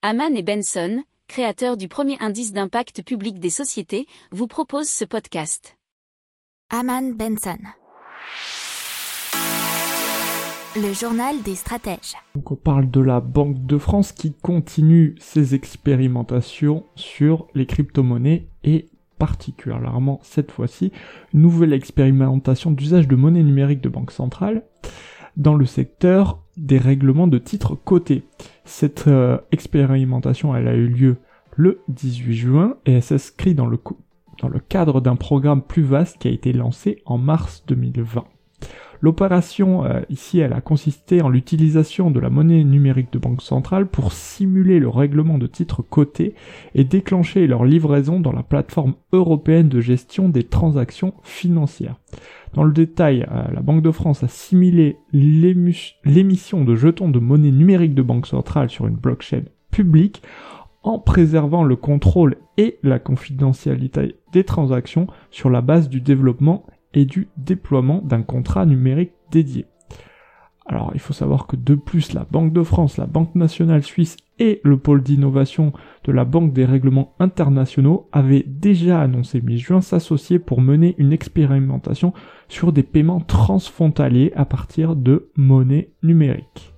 Haman et Benson, créateurs du premier indice d'impact public des sociétés, vous proposent ce podcast. Haman Benson. Le journal des stratèges. Donc on parle de la Banque de France qui continue ses expérimentations sur les crypto-monnaies et particulièrement cette fois-ci une nouvelle expérimentation d'usage de monnaie numérique de banque centrale dans le secteur des règlements de titres cotés. Cette euh, expérimentation, elle a eu lieu le 18 juin et elle s'inscrit dans le, dans le cadre d'un programme plus vaste qui a été lancé en mars 2020. L'opération euh, ici, elle a consisté en l'utilisation de la monnaie numérique de banque centrale pour simuler le règlement de titres cotés et déclencher leur livraison dans la plateforme européenne de gestion des transactions financières. Dans le détail, euh, la Banque de France a simulé l'émission de jetons de monnaie numérique de banque centrale sur une blockchain publique en préservant le contrôle et la confidentialité des transactions sur la base du développement et du déploiement d'un contrat numérique dédié. Alors il faut savoir que de plus la Banque de France, la Banque nationale suisse et le pôle d'innovation de la Banque des règlements internationaux avaient déjà annoncé mi-juin s'associer pour mener une expérimentation sur des paiements transfrontaliers à partir de monnaie numérique.